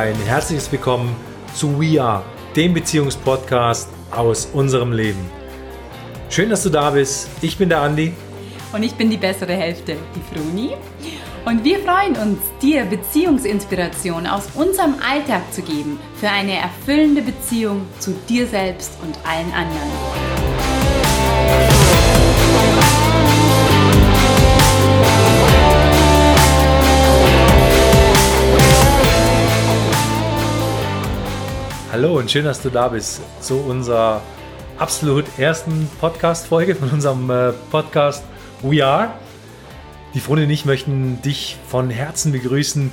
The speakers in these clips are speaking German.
Ein herzliches Willkommen zu We Are, dem Beziehungspodcast aus unserem Leben. Schön, dass du da bist. Ich bin der Andi. Und ich bin die bessere Hälfte, die Fruni. Und wir freuen uns, dir Beziehungsinspiration aus unserem Alltag zu geben für eine erfüllende Beziehung zu dir selbst und allen anderen. Hallo und schön, dass du da bist zu unserer absolut ersten Podcast-Folge von unserem äh, Podcast We Are. Die Freunde und ich möchten dich von Herzen begrüßen.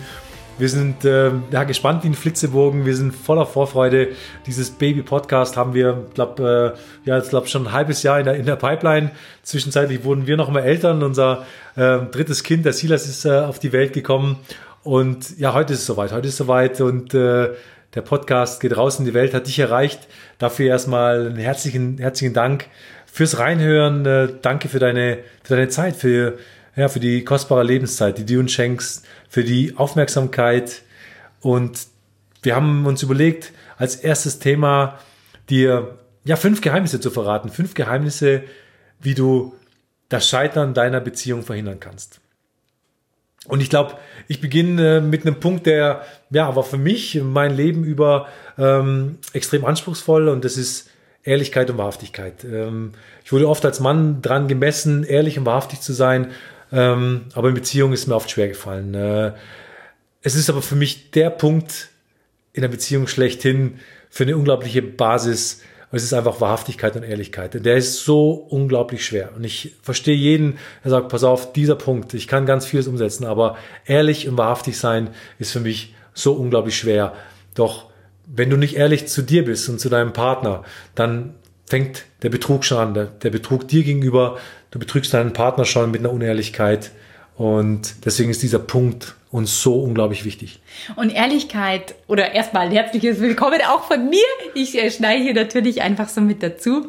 Wir sind äh, ja, gespannt wie ein Flitzebogen. Wir sind voller Vorfreude. Dieses Baby-Podcast haben wir, glaube äh, ja, jetzt glaube schon ein halbes Jahr in der, in der Pipeline. Zwischenzeitlich wurden wir noch mal Eltern. Unser äh, drittes Kind, der Silas, ist äh, auf die Welt gekommen. Und ja, heute ist es soweit. Heute ist es soweit und äh, der Podcast geht raus in die Welt, hat dich erreicht. Dafür erstmal einen herzlichen, herzlichen Dank fürs Reinhören. Äh, danke für deine, für deine Zeit, für, ja, für die kostbare Lebenszeit, die du uns schenkst, für die Aufmerksamkeit. Und wir haben uns überlegt, als erstes Thema dir ja fünf Geheimnisse zu verraten. Fünf Geheimnisse, wie du das Scheitern deiner Beziehung verhindern kannst. Und ich glaube, ich beginne äh, mit einem Punkt, der ja war für mich mein Leben über ähm, extrem anspruchsvoll und das ist Ehrlichkeit und Wahrhaftigkeit. Ähm, ich wurde oft als Mann dran gemessen, ehrlich und wahrhaftig zu sein, ähm, aber in Beziehungen ist mir oft schwer gefallen. Äh, es ist aber für mich der Punkt in der Beziehung schlechthin für eine unglaubliche Basis, es ist einfach Wahrhaftigkeit und Ehrlichkeit. Der ist so unglaublich schwer. Und ich verstehe jeden, der sagt, pass auf, dieser Punkt, ich kann ganz vieles umsetzen, aber ehrlich und wahrhaftig sein ist für mich so unglaublich schwer. Doch wenn du nicht ehrlich zu dir bist und zu deinem Partner, dann fängt der Betrug schon an. Der, der Betrug dir gegenüber, du betrügst deinen Partner schon mit einer Unehrlichkeit. Und deswegen ist dieser Punkt uns so unglaublich wichtig. Und Ehrlichkeit oder erstmal ein herzliches Willkommen auch von mir. Ich äh, schneide hier natürlich einfach so mit dazu.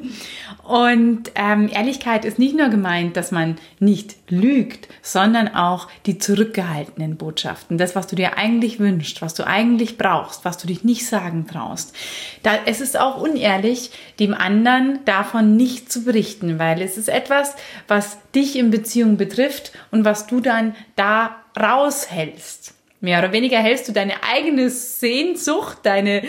Und ähm, Ehrlichkeit ist nicht nur gemeint, dass man nicht lügt, sondern auch die zurückgehaltenen Botschaften. Das, was du dir eigentlich wünschst, was du eigentlich brauchst, was du dich nicht sagen traust. Da, es ist auch unehrlich, dem anderen davon nicht zu berichten, weil es ist etwas, was dich in Beziehung betrifft und was du dann da raushältst. Mehr oder weniger hältst du deine eigene Sehnsucht, deine,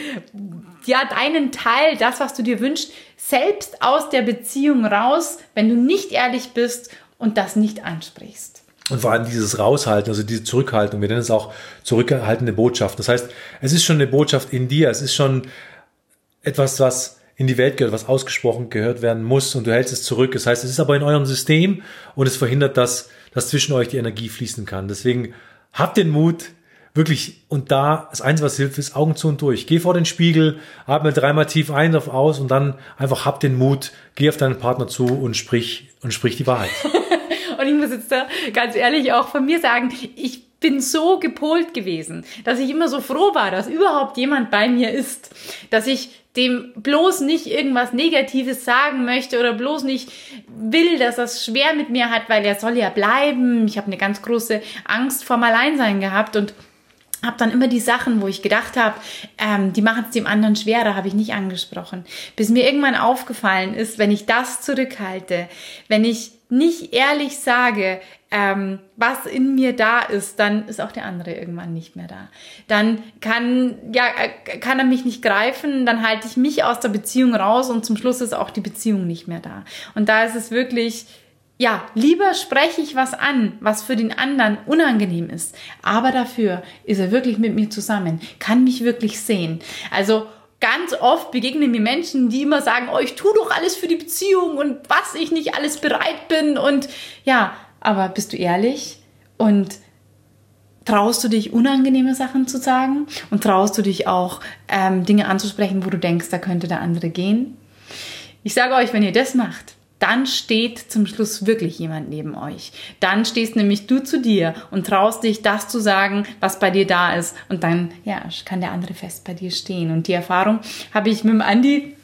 ja, deinen Teil, das, was du dir wünschst, selbst aus der Beziehung raus, wenn du nicht ehrlich bist und das nicht ansprichst. Und vor allem dieses Raushalten, also diese Zurückhaltung, wir nennen es auch zurückhaltende Botschaft. Das heißt, es ist schon eine Botschaft in dir, es ist schon etwas, was in die Welt gehört, was ausgesprochen gehört werden muss und du hältst es zurück. Das heißt, es ist aber in eurem System und es verhindert, dass, dass zwischen euch die Energie fließen kann. Deswegen habt den Mut, wirklich, und da, das Einzige, was hilft, ist Augen zu und durch. Geh vor den Spiegel, atme dreimal tief ein, auf aus und dann einfach hab den Mut, geh auf deinen Partner zu und sprich, und sprich die Wahrheit. Und ich muss jetzt da ganz ehrlich auch von mir sagen, ich bin so gepolt gewesen, dass ich immer so froh war, dass überhaupt jemand bei mir ist, dass ich dem bloß nicht irgendwas Negatives sagen möchte oder bloß nicht will, dass es schwer mit mir hat, weil er soll ja bleiben. Ich habe eine ganz große Angst vorm Alleinsein gehabt und habe dann immer die Sachen, wo ich gedacht habe, ähm, die machen es dem anderen schwerer, habe ich nicht angesprochen. Bis mir irgendwann aufgefallen ist, wenn ich das zurückhalte, wenn ich nicht ehrlich sage, ähm, was in mir da ist, dann ist auch der andere irgendwann nicht mehr da. Dann kann, ja, äh, kann er mich nicht greifen, dann halte ich mich aus der Beziehung raus und zum Schluss ist auch die Beziehung nicht mehr da. Und da ist es wirklich ja, lieber spreche ich was an, was für den anderen unangenehm ist, aber dafür ist er wirklich mit mir zusammen, kann mich wirklich sehen. Also ganz oft begegnen mir Menschen, die immer sagen, oh, ich tue doch alles für die Beziehung und was ich nicht alles bereit bin und ja, aber bist du ehrlich und traust du dich unangenehme Sachen zu sagen und traust du dich auch ähm, Dinge anzusprechen, wo du denkst, da könnte der andere gehen? Ich sage euch, wenn ihr das macht, dann steht zum Schluss wirklich jemand neben euch. Dann stehst nämlich du zu dir und traust dich, das zu sagen, was bei dir da ist. Und dann, ja, kann der andere fest bei dir stehen. Und die Erfahrung habe ich mit dem Andi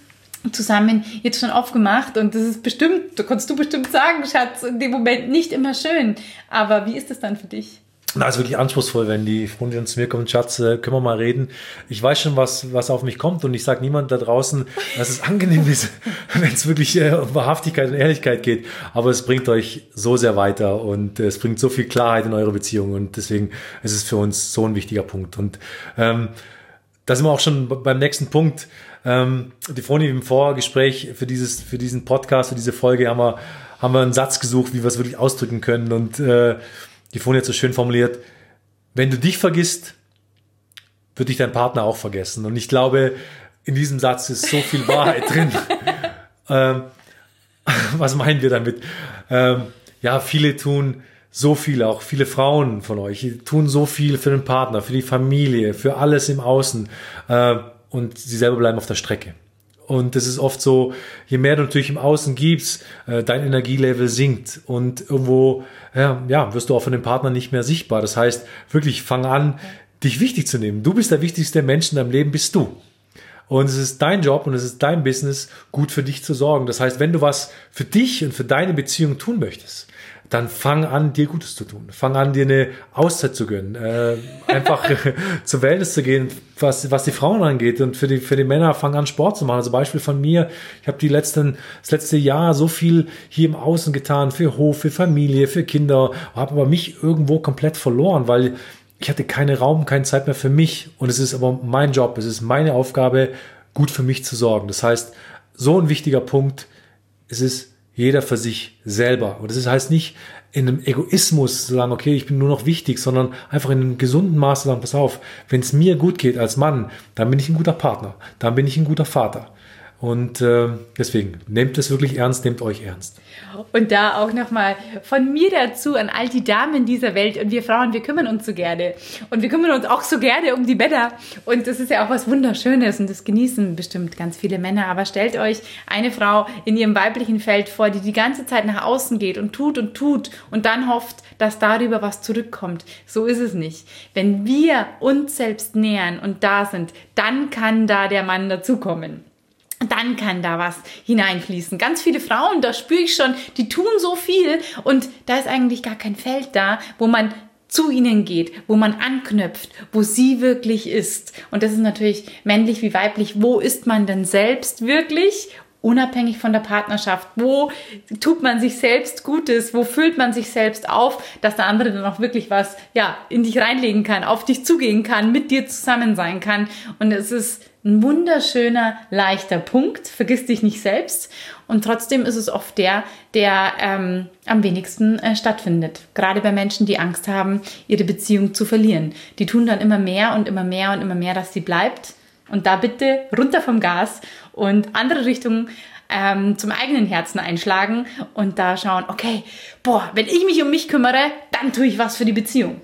zusammen jetzt schon aufgemacht und das ist bestimmt, da kannst du bestimmt sagen, Schatz, in dem Moment nicht immer schön. Aber wie ist es dann für dich? Na, ist wirklich anspruchsvoll, wenn die Freundin zu mir kommt, Schatz, äh, können wir mal reden. Ich weiß schon, was, was auf mich kommt und ich sage niemand da draußen, dass es angenehm ist, wenn es wirklich äh, um Wahrhaftigkeit und Ehrlichkeit geht. Aber es bringt euch so sehr weiter und äh, es bringt so viel Klarheit in eure Beziehung und deswegen ist es für uns so ein wichtiger Punkt. Und ähm, da sind wir auch schon beim nächsten Punkt. Ähm, die Freundin im Vorgespräch für dieses, für diesen Podcast, für diese Folge haben wir, haben wir einen Satz gesucht, wie wir es wirklich ausdrücken können und äh, die Folie hat so schön formuliert, wenn du dich vergisst, wird dich dein Partner auch vergessen. Und ich glaube, in diesem Satz ist so viel Wahrheit drin. Ähm, was meinen wir damit? Ähm, ja, viele tun so viel, auch viele Frauen von euch, tun so viel für den Partner, für die Familie, für alles im Außen. Äh, und sie selber bleiben auf der Strecke. Und das ist oft so, je mehr du natürlich im Außen gibst, äh, dein Energielevel sinkt und irgendwo ja, ja, wirst du auch von dem Partner nicht mehr sichtbar. Das heißt, wirklich fang an, dich wichtig zu nehmen. Du bist der wichtigste Mensch in deinem Leben, bist du. Und es ist dein Job und es ist dein Business, gut für dich zu sorgen. Das heißt, wenn du was für dich und für deine Beziehung tun möchtest, dann fang an, dir Gutes zu tun. Fang an, dir eine Auszeit zu gönnen. Äh, einfach zur Wellness zu gehen, was, was die Frauen angeht. Und für die, für die Männer fang an, Sport zu machen. Also Beispiel von mir, ich habe die letzten, das letzte Jahr so viel hier im Außen getan, für Hof, für Familie, für Kinder, habe aber mich irgendwo komplett verloren, weil ich hatte keinen Raum, keine Zeit mehr für mich. Und es ist aber mein Job, es ist meine Aufgabe, gut für mich zu sorgen. Das heißt, so ein wichtiger Punkt, es ist jeder für sich selber. Und das heißt nicht in einem Egoismus zu sagen, okay, ich bin nur noch wichtig, sondern einfach in einem gesunden Maß zu sagen, pass auf, wenn es mir gut geht als Mann, dann bin ich ein guter Partner, dann bin ich ein guter Vater. Und äh, deswegen, nehmt es wirklich ernst, nehmt euch ernst. Und da auch nochmal von mir dazu an all die Damen dieser Welt und wir Frauen, wir kümmern uns so gerne. Und wir kümmern uns auch so gerne um die Männer. Und das ist ja auch was Wunderschönes und das genießen bestimmt ganz viele Männer. Aber stellt euch eine Frau in ihrem weiblichen Feld vor, die die ganze Zeit nach außen geht und tut und tut und dann hofft, dass darüber was zurückkommt. So ist es nicht. Wenn wir uns selbst nähern und da sind, dann kann da der Mann dazukommen dann kann da was hineinfließen. Ganz viele Frauen, da spüre ich schon, die tun so viel und da ist eigentlich gar kein Feld da, wo man zu ihnen geht, wo man anknüpft, wo sie wirklich ist. Und das ist natürlich männlich wie weiblich. Wo ist man denn selbst wirklich? Unabhängig von der Partnerschaft. Wo tut man sich selbst Gutes? Wo füllt man sich selbst auf, dass der andere dann auch wirklich was, ja, in dich reinlegen kann, auf dich zugehen kann, mit dir zusammen sein kann. Und es ist ein wunderschöner, leichter Punkt. Vergiss dich nicht selbst. Und trotzdem ist es oft der, der ähm, am wenigsten äh, stattfindet. Gerade bei Menschen, die Angst haben, ihre Beziehung zu verlieren. Die tun dann immer mehr und immer mehr und immer mehr, dass sie bleibt. Und da bitte runter vom Gas und andere Richtungen ähm, zum eigenen Herzen einschlagen und da schauen, okay, boah, wenn ich mich um mich kümmere, dann tue ich was für die Beziehung.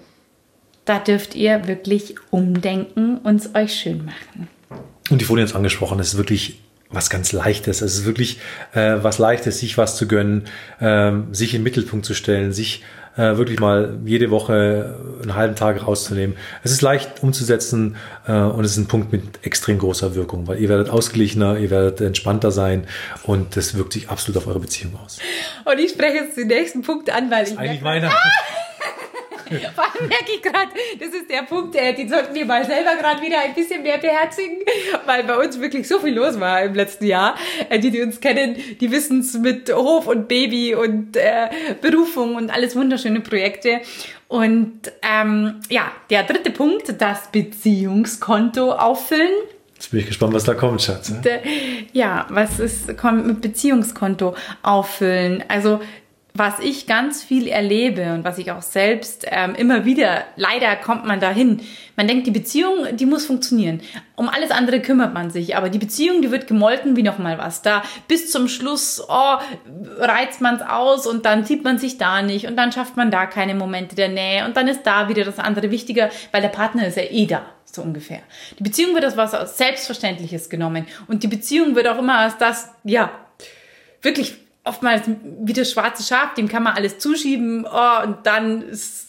Da dürft ihr wirklich umdenken und es euch schön machen. Und die Folie jetzt angesprochen, es ist wirklich was ganz Leichtes. Es ist wirklich äh, was Leichtes, sich was zu gönnen, ähm, sich im Mittelpunkt zu stellen, sich äh, wirklich mal jede Woche einen halben Tag rauszunehmen. Es ist leicht umzusetzen äh, und es ist ein Punkt mit extrem großer Wirkung, weil ihr werdet ausgeglichener, ihr werdet entspannter sein und das wirkt sich absolut auf eure Beziehung aus. Und ich spreche jetzt den nächsten Punkt an, weil ich. Eigentlich meiner. Vor allem merke ich gerade, das ist der Punkt, äh, den sollten wir mal selber gerade wieder ein bisschen mehr beherzigen, weil bei uns wirklich so viel los war im letzten Jahr. Äh, die, die uns kennen, die wissen es mit Hof und Baby und äh, Berufung und alles wunderschöne Projekte. Und ähm, ja, der dritte Punkt, das Beziehungskonto auffüllen. Jetzt bin ich gespannt, was da kommt, Schatz. Ja, was ist kommt mit Beziehungskonto auffüllen? Also was ich ganz viel erlebe und was ich auch selbst ähm, immer wieder, leider kommt man dahin. Man denkt, die Beziehung, die muss funktionieren. Um alles andere kümmert man sich, aber die Beziehung, die wird gemolken wie nochmal was. Da bis zum Schluss, oh, reizt man es aus und dann sieht man sich da nicht und dann schafft man da keine Momente der Nähe und dann ist da wieder das andere wichtiger, weil der Partner ist ja eh da so ungefähr. Die Beziehung wird als was Selbstverständliches genommen und die Beziehung wird auch immer als das, ja, wirklich oftmals wie das schwarze Schaf, dem kann man alles zuschieben, oh, und dann ist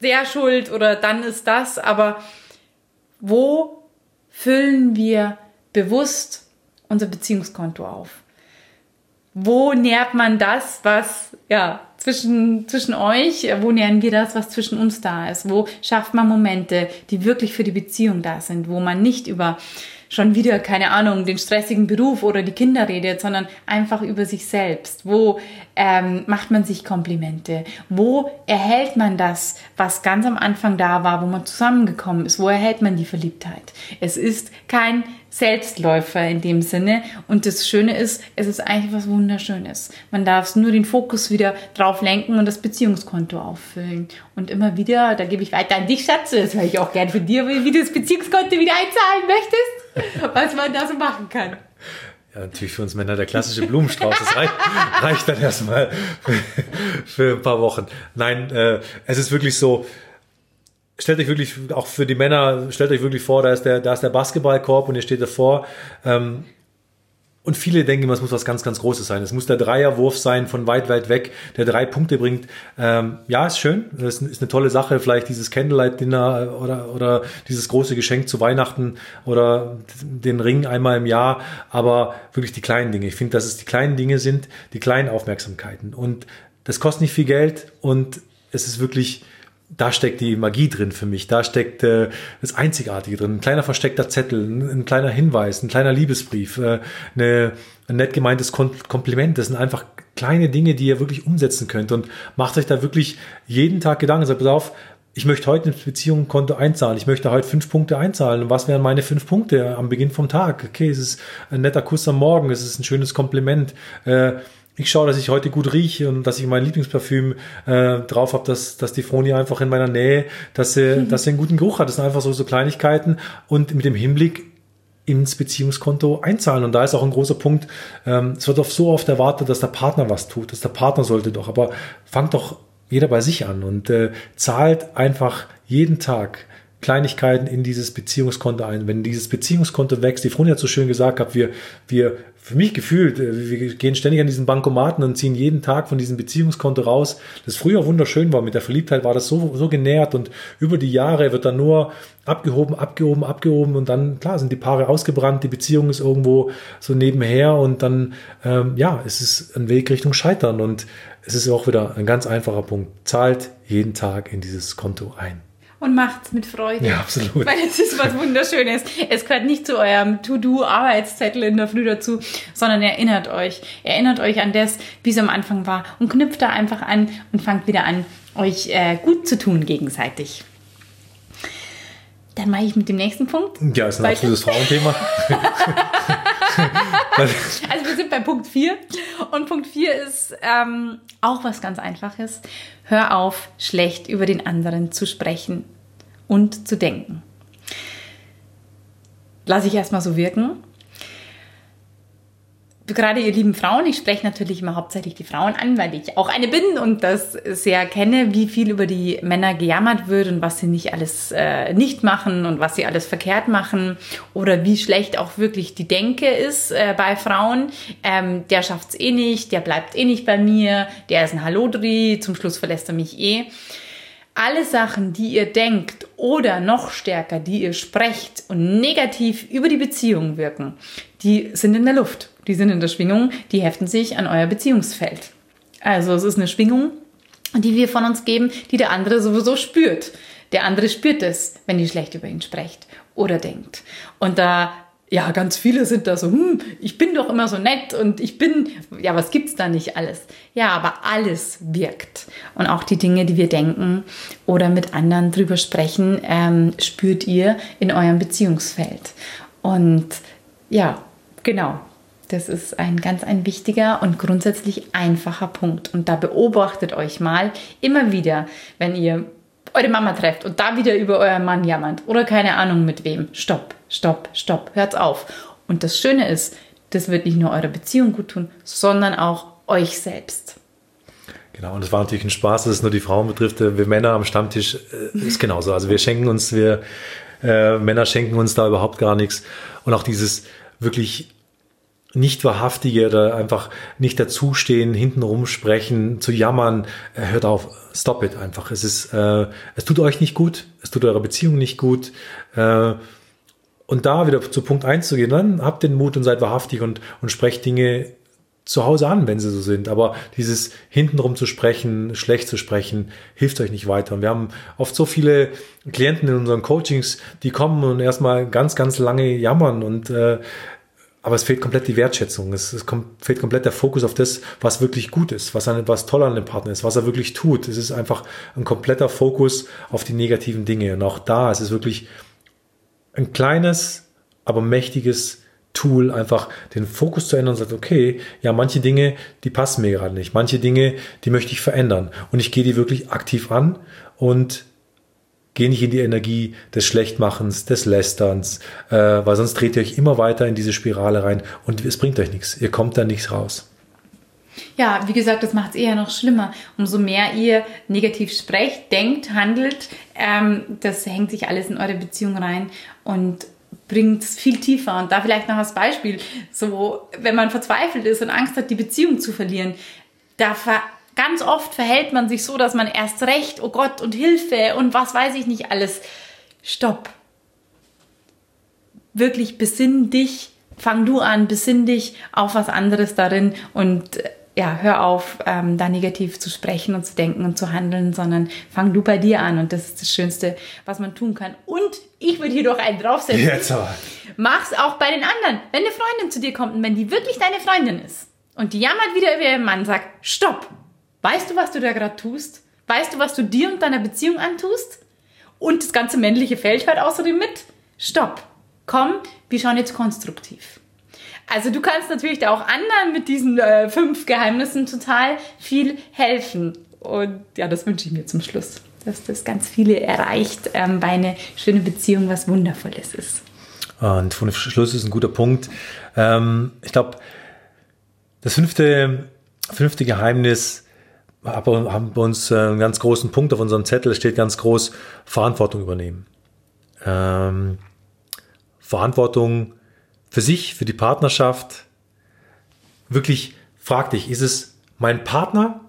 der schuld oder dann ist das, aber wo füllen wir bewusst unser Beziehungskonto auf? Wo nährt man das, was ja zwischen, zwischen euch? Wo nähern wir das, was zwischen uns da ist? Wo schafft man Momente, die wirklich für die Beziehung da sind, wo man nicht über schon wieder, keine Ahnung, den stressigen Beruf oder die Kinder redet, sondern einfach über sich selbst. Wo ähm, macht man sich Komplimente? Wo erhält man das, was ganz am Anfang da war, wo man zusammengekommen ist? Wo erhält man die Verliebtheit? Es ist kein Selbstläufer in dem Sinne. Und das Schöne ist, es ist eigentlich was Wunderschönes. Man darf nur den Fokus wieder drauf lenken und das Beziehungskonto auffüllen. Und immer wieder, da gebe ich weiter an dich, Schatz, das höre ich auch gern von dir, wie du das Beziehungskonto wieder einzahlen möchtest, was man da so machen kann. Ja, natürlich für uns Männer der klassische Blumenstrauß. Das reicht, reicht dann erstmal für, ein paar Wochen. Nein, äh, es ist wirklich so, stellt euch wirklich, auch für die Männer, stellt euch wirklich vor, da ist der, da ist der Basketballkorb und ihr steht davor. Ähm, und viele denken immer, es muss was ganz, ganz Großes sein. Es muss der Dreierwurf sein von weit, weit weg, der drei Punkte bringt. Ähm, ja, ist schön. Das ist eine tolle Sache. Vielleicht dieses Candlelight-Dinner oder, oder dieses große Geschenk zu Weihnachten oder den Ring einmal im Jahr. Aber wirklich die kleinen Dinge. Ich finde, dass es die kleinen Dinge sind, die kleinen Aufmerksamkeiten. Und das kostet nicht viel Geld und es ist wirklich, da steckt die Magie drin für mich. Da steckt äh, das Einzigartige drin. Ein kleiner versteckter Zettel, ein, ein kleiner Hinweis, ein kleiner Liebesbrief, äh, eine, ein nett gemeintes Kompliment. Das sind einfach kleine Dinge, die ihr wirklich umsetzen könnt. Und macht euch da wirklich jeden Tag Gedanken. Sagt, pass auf, ich möchte heute ins Beziehungskonto einzahlen. Ich möchte heute fünf Punkte einzahlen. Und was wären meine fünf Punkte am Beginn vom Tag? Okay, es ist ein netter Kuss am Morgen. Es ist ein schönes Kompliment. Äh, ich schaue, dass ich heute gut rieche und dass ich mein Lieblingsparfüm äh, drauf habe, dass, dass die Froni einfach in meiner Nähe, dass sie, mhm. dass sie einen guten Geruch hat. Das sind einfach so, so Kleinigkeiten und mit dem Hinblick ins Beziehungskonto einzahlen. Und da ist auch ein großer Punkt, ähm, es wird oft so oft erwartet, dass der Partner was tut, dass der Partner sollte doch, aber fangt doch jeder bei sich an und äh, zahlt einfach jeden Tag Kleinigkeiten in dieses Beziehungskonto ein. Wenn dieses Beziehungskonto wächst, die Froni hat so schön gesagt, gehabt, wir, wir, für mich gefühlt, äh, wir gehen ständig an diesen Bankomaten und ziehen jeden Tag von diesem Beziehungskonto raus, das früher wunderschön war. Mit der Verliebtheit war das so, so genährt und über die Jahre wird dann nur abgehoben, abgehoben, abgehoben und dann, klar, sind die Paare ausgebrannt, die Beziehung ist irgendwo so nebenher und dann, ähm, ja, es ist ein Weg Richtung Scheitern und es ist auch wieder ein ganz einfacher Punkt. Zahlt jeden Tag in dieses Konto ein und macht's mit Freude. Ja, absolut. Weil es ist was Wunderschönes. Es gehört nicht zu eurem To-Do-Arbeitszettel in der Früh dazu, sondern erinnert euch. Erinnert euch an das, wie es am Anfang war und knüpft da einfach an und fangt wieder an, euch äh, gut zu tun gegenseitig. Dann mache ich mit dem nächsten Punkt. Ja, ist ein absolutes Frauenthema. also wir sind bei Punkt 4 und Punkt 4 ist ähm, auch was ganz Einfaches. Hör auf, schlecht über den anderen zu sprechen und zu denken. Lass ich erstmal so wirken gerade ihr lieben Frauen, ich spreche natürlich immer hauptsächlich die Frauen an, weil ich auch eine bin und das sehr kenne, wie viel über die Männer gejammert wird und was sie nicht alles äh, nicht machen und was sie alles verkehrt machen oder wie schlecht auch wirklich die Denke ist äh, bei Frauen. Ähm, der schafft's eh nicht, der bleibt eh nicht bei mir, der ist ein Hallodri, zum Schluss verlässt er mich eh. Alle Sachen, die ihr denkt oder noch stärker, die ihr sprecht und negativ über die Beziehung wirken, die sind in der Luft die sind in der Schwingung, die heften sich an euer Beziehungsfeld. Also es ist eine Schwingung, die wir von uns geben, die der andere sowieso spürt. Der andere spürt es, wenn ihr schlecht über ihn sprecht oder denkt. Und da, ja, ganz viele sind da so, hm, ich bin doch immer so nett und ich bin, ja, was gibt's da nicht alles? Ja, aber alles wirkt. Und auch die Dinge, die wir denken oder mit anderen drüber sprechen, ähm, spürt ihr in eurem Beziehungsfeld. Und ja, genau, das ist ein ganz ein wichtiger und grundsätzlich einfacher Punkt. Und da beobachtet euch mal immer wieder, wenn ihr eure Mama trefft und da wieder über euren Mann jammert oder keine Ahnung mit wem. Stopp, stopp, stopp, hört's auf. Und das Schöne ist, das wird nicht nur eurer Beziehung gut tun, sondern auch euch selbst. Genau, und es war natürlich ein Spaß, dass es nur die Frauen betrifft. Wir Männer am Stammtisch äh, ist genauso. Also wir schenken uns, wir äh, Männer schenken uns da überhaupt gar nichts. Und auch dieses wirklich nicht wahrhaftige oder einfach nicht dazustehen, hintenrum sprechen, zu jammern, äh, hört auf, stop it einfach. Es ist, äh, es tut euch nicht gut, es tut eurer Beziehung nicht gut. Äh, und da wieder zu Punkt eins zu gehen, dann habt den Mut und seid wahrhaftig und, und sprecht Dinge zu Hause an, wenn sie so sind. Aber dieses hintenrum zu sprechen, schlecht zu sprechen, hilft euch nicht weiter. Und wir haben oft so viele Klienten in unseren Coachings, die kommen und erstmal ganz, ganz lange jammern und äh, aber es fehlt komplett die Wertschätzung. Es, es kommt, fehlt komplett der Fokus auf das, was wirklich gut ist, was, an, was toll an dem Partner ist, was er wirklich tut. Es ist einfach ein kompletter Fokus auf die negativen Dinge. Und auch da ist es wirklich ein kleines, aber mächtiges Tool, einfach den Fokus zu ändern und sagt, okay, ja, manche Dinge, die passen mir gerade nicht. Manche Dinge, die möchte ich verändern. Und ich gehe die wirklich aktiv an und gehe nicht in die Energie des Schlechtmachens, des Lästerns, äh, weil sonst dreht ihr euch immer weiter in diese Spirale rein und es bringt euch nichts. Ihr kommt da nichts raus. Ja, wie gesagt, das macht es eher noch schlimmer. Umso mehr ihr negativ sprecht, denkt, handelt, ähm, das hängt sich alles in eure Beziehung rein und bringt es viel tiefer. Und da vielleicht noch als Beispiel, so, wenn man verzweifelt ist und Angst hat, die Beziehung zu verlieren, da ver ganz oft verhält man sich so, dass man erst recht, oh Gott, und Hilfe und was weiß ich nicht alles. Stopp. Wirklich besinn dich, fang du an, besinn dich auf was anderes darin und ja, hör auf, ähm, da negativ zu sprechen und zu denken und zu handeln, sondern fang du bei dir an und das ist das Schönste, was man tun kann. Und ich würde hier doch einen draufsetzen. Jetzt aber. Mach's auch bei den anderen. Wenn eine Freundin zu dir kommt und wenn die wirklich deine Freundin ist und die jammert wieder über ihren Mann, sagt, stopp, weißt du, was du da gerade tust? Weißt du, was du dir und deiner Beziehung antust? Und das ganze männliche Feld hört außerdem mit. Stopp. Komm, wir schauen jetzt konstruktiv. Also du kannst natürlich da auch anderen mit diesen äh, fünf Geheimnissen total viel helfen. Und ja, das wünsche ich mir zum Schluss, dass das ganz viele erreicht, ähm, bei einer schönen Beziehung was Wundervolles ist. Und von Schluss ist ein guter Punkt. Ähm, ich glaube, das fünfte, fünfte Geheimnis haben wir uns äh, einen ganz großen Punkt auf unserem Zettel, steht ganz groß, Verantwortung übernehmen. Ähm, Verantwortung für sich, für die Partnerschaft. Wirklich frag dich, ist es mein Partner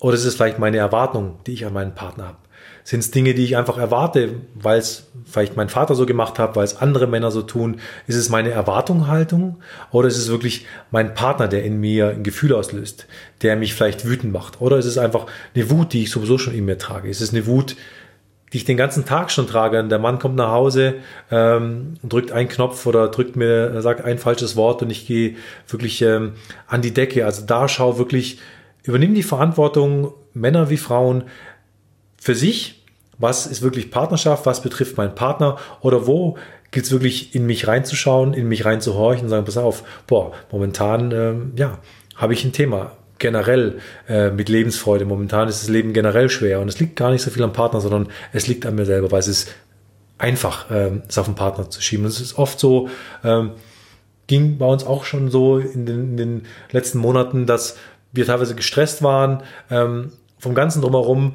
oder ist es vielleicht meine Erwartung, die ich an meinen Partner habe? Sind es Dinge, die ich einfach erwarte, weil es vielleicht mein Vater so gemacht hat, weil es andere Männer so tun? Ist es meine Erwartungshaltung oder ist es wirklich mein Partner, der in mir ein Gefühl auslöst, der mich vielleicht wütend macht? Oder ist es einfach eine Wut, die ich sowieso schon in mir trage? Ist es eine Wut, die ich den ganzen Tag schon trage. Und der Mann kommt nach Hause, ähm, drückt einen Knopf oder drückt mir, sagt ein falsches Wort und ich gehe wirklich ähm, an die Decke. Also da schau wirklich, übernimm die Verantwortung, Männer wie Frauen, für sich. Was ist wirklich Partnerschaft? Was betrifft meinen Partner? Oder wo gilt es wirklich in mich reinzuschauen, in mich reinzuhorchen und sagen, pass auf, boah, momentan, ähm, ja, habe ich ein Thema generell äh, mit Lebensfreude. Momentan ist das Leben generell schwer und es liegt gar nicht so viel am Partner, sondern es liegt an mir selber, weil es ist einfach, ähm, es auf den Partner zu schieben. Und es ist oft so, ähm, ging bei uns auch schon so in den, in den letzten Monaten, dass wir teilweise gestresst waren ähm, vom Ganzen drumherum.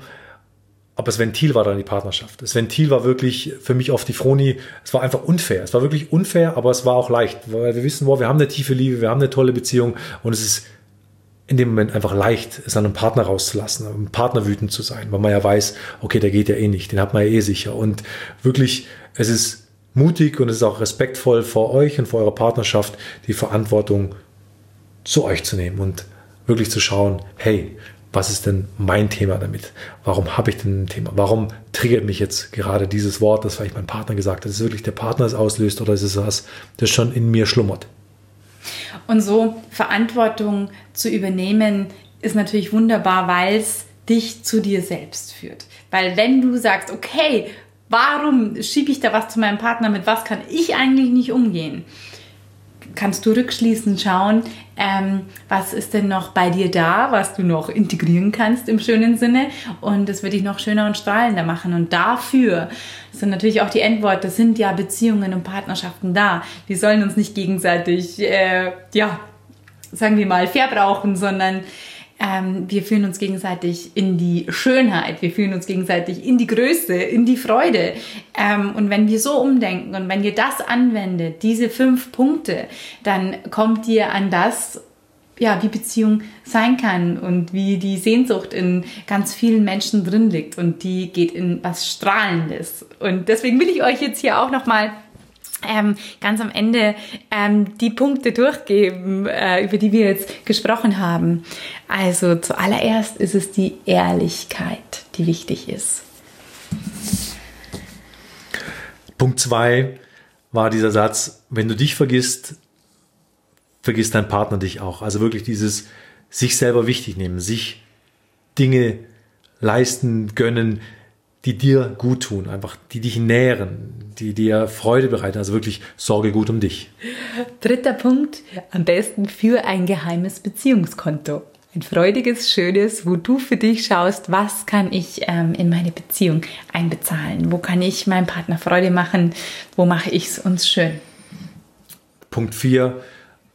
Aber das Ventil war dann die Partnerschaft. Das Ventil war wirklich für mich auf die Froni, es war einfach unfair. Es war wirklich unfair, aber es war auch leicht, weil wir wissen, boah, wir haben eine tiefe Liebe, wir haben eine tolle Beziehung und es ist in dem Moment einfach leicht, es an einem Partner rauszulassen, einem Partner wütend zu sein, weil man ja weiß, okay, der geht ja eh nicht, den hat man ja eh sicher. Und wirklich, es ist mutig und es ist auch respektvoll vor euch und vor eurer Partnerschaft, die Verantwortung zu euch zu nehmen und wirklich zu schauen, hey, was ist denn mein Thema damit? Warum habe ich denn ein Thema? Warum triggert mich jetzt gerade dieses Wort, das vielleicht mein Partner gesagt hat? Ist es wirklich der Partner es auslöst oder ist es was, das schon in mir schlummert? Und so Verantwortung zu übernehmen, ist natürlich wunderbar, weil es dich zu dir selbst führt. Weil wenn du sagst, okay, warum schiebe ich da was zu meinem Partner, mit was kann ich eigentlich nicht umgehen? Kannst du rückschließend schauen, ähm, was ist denn noch bei dir da, was du noch integrieren kannst im schönen Sinne und das wird dich noch schöner und strahlender machen. Und dafür sind natürlich auch die Endworte, sind ja Beziehungen und Partnerschaften da. Die sollen uns nicht gegenseitig, äh, ja, sagen wir mal, verbrauchen, sondern ähm, wir fühlen uns gegenseitig in die Schönheit, wir fühlen uns gegenseitig in die Größe, in die Freude. Ähm, und wenn wir so umdenken und wenn ihr das anwendet, diese fünf Punkte, dann kommt ihr an das, ja, wie Beziehung sein kann und wie die Sehnsucht in ganz vielen Menschen drin liegt und die geht in was Strahlendes. Und deswegen will ich euch jetzt hier auch nochmal ähm, ganz am Ende ähm, die Punkte durchgeben, äh, über die wir jetzt gesprochen haben. Also zuallererst ist es die Ehrlichkeit, die wichtig ist. Punkt zwei war dieser Satz, wenn du dich vergisst, vergisst dein Partner dich auch. Also wirklich dieses sich selber wichtig nehmen, sich Dinge leisten, gönnen, die dir gut tun, einfach die dich nähren, die dir Freude bereiten. Also wirklich sorge gut um dich. Dritter Punkt, am besten für ein geheimes Beziehungskonto. Ein freudiges, schönes, wo du für dich schaust, was kann ich ähm, in meine Beziehung einbezahlen? Wo kann ich meinem Partner Freude machen? Wo mache ich es uns schön? Punkt 4,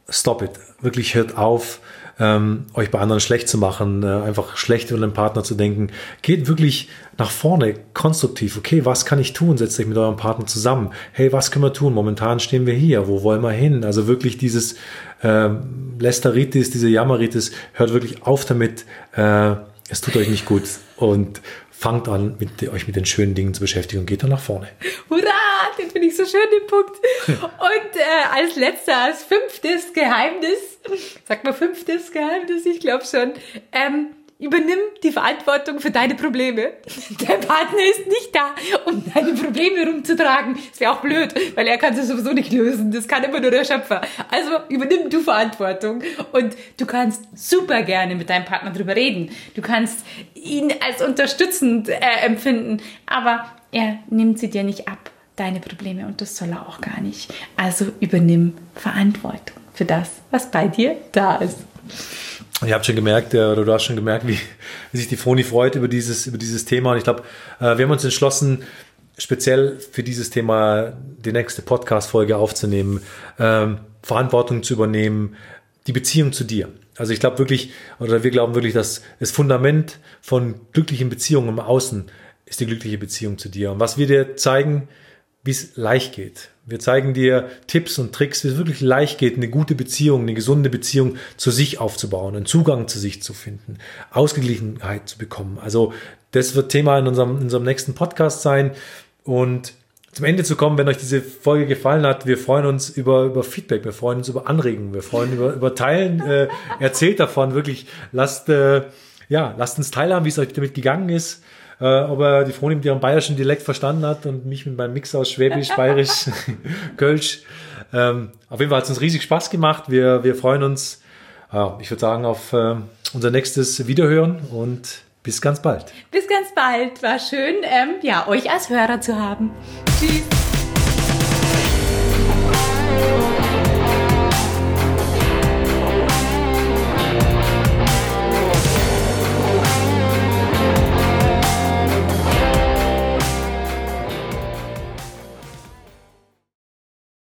stop it. Wirklich hört auf, ähm, euch bei anderen schlecht zu machen, äh, einfach schlecht über den Partner zu denken. Geht wirklich nach vorne, konstruktiv. Okay, was kann ich tun? Setzt euch mit eurem Partner zusammen. Hey, was können wir tun? Momentan stehen wir hier. Wo wollen wir hin? Also wirklich dieses äh, Lästeritis, diese Jammeritis, hört wirklich auf damit. Äh, es tut euch nicht gut. Und fangt an, mit, euch mit den schönen Dingen zu beschäftigen und geht dann nach vorne. Hurra! Den finde ich so schön, den Punkt. Und äh, als letzter, als fünftes Geheimnis, sag mal fünftes Geheimnis, ich glaube schon, ähm, Übernimm die Verantwortung für deine Probleme. Dein Partner ist nicht da, um deine Probleme rumzutragen. Das wäre auch blöd, weil er kann sie sowieso nicht lösen. Das kann immer nur der Schöpfer. Also übernimm du Verantwortung. Und du kannst super gerne mit deinem Partner drüber reden. Du kannst ihn als unterstützend äh, empfinden. Aber er nimmt sie dir nicht ab, deine Probleme. Und das soll er auch gar nicht. Also übernimm Verantwortung für das, was bei dir da ist. Ihr habt schon gemerkt, oder du hast schon gemerkt, wie, wie sich die Froni freut über dieses, über dieses Thema. Und ich glaube, äh, wir haben uns entschlossen, speziell für dieses Thema die nächste Podcast-Folge aufzunehmen, ähm, Verantwortung zu übernehmen, die Beziehung zu dir. Also ich glaube wirklich, oder wir glauben wirklich, dass das Fundament von glücklichen Beziehungen im Außen ist die glückliche Beziehung zu dir. Und was wir dir zeigen, wie es leicht geht. Wir zeigen dir Tipps und Tricks, wie es wirklich leicht geht, eine gute Beziehung, eine gesunde Beziehung zu sich aufzubauen, einen Zugang zu sich zu finden, Ausgeglichenheit zu bekommen. Also das wird Thema in unserem, in unserem nächsten Podcast sein. Und zum Ende zu kommen, wenn euch diese Folge gefallen hat, wir freuen uns über, über Feedback, wir freuen uns über Anregungen, wir freuen über, über Teilen. Äh, erzählt davon, wirklich, lasst, äh, ja, lasst uns teilhaben, wie es euch damit gegangen ist äh, ob er die Fronim, mit ihrem bayerischen Dialekt verstanden hat und mich mit meinem Mix aus Schwäbisch, Bayerisch, Kölsch. Ähm, auf jeden Fall hat es uns riesig Spaß gemacht. Wir, wir freuen uns, äh, ich würde sagen, auf äh, unser nächstes Wiederhören und bis ganz bald. Bis ganz bald. War schön, ähm, ja, euch als Hörer zu haben. Tschüss.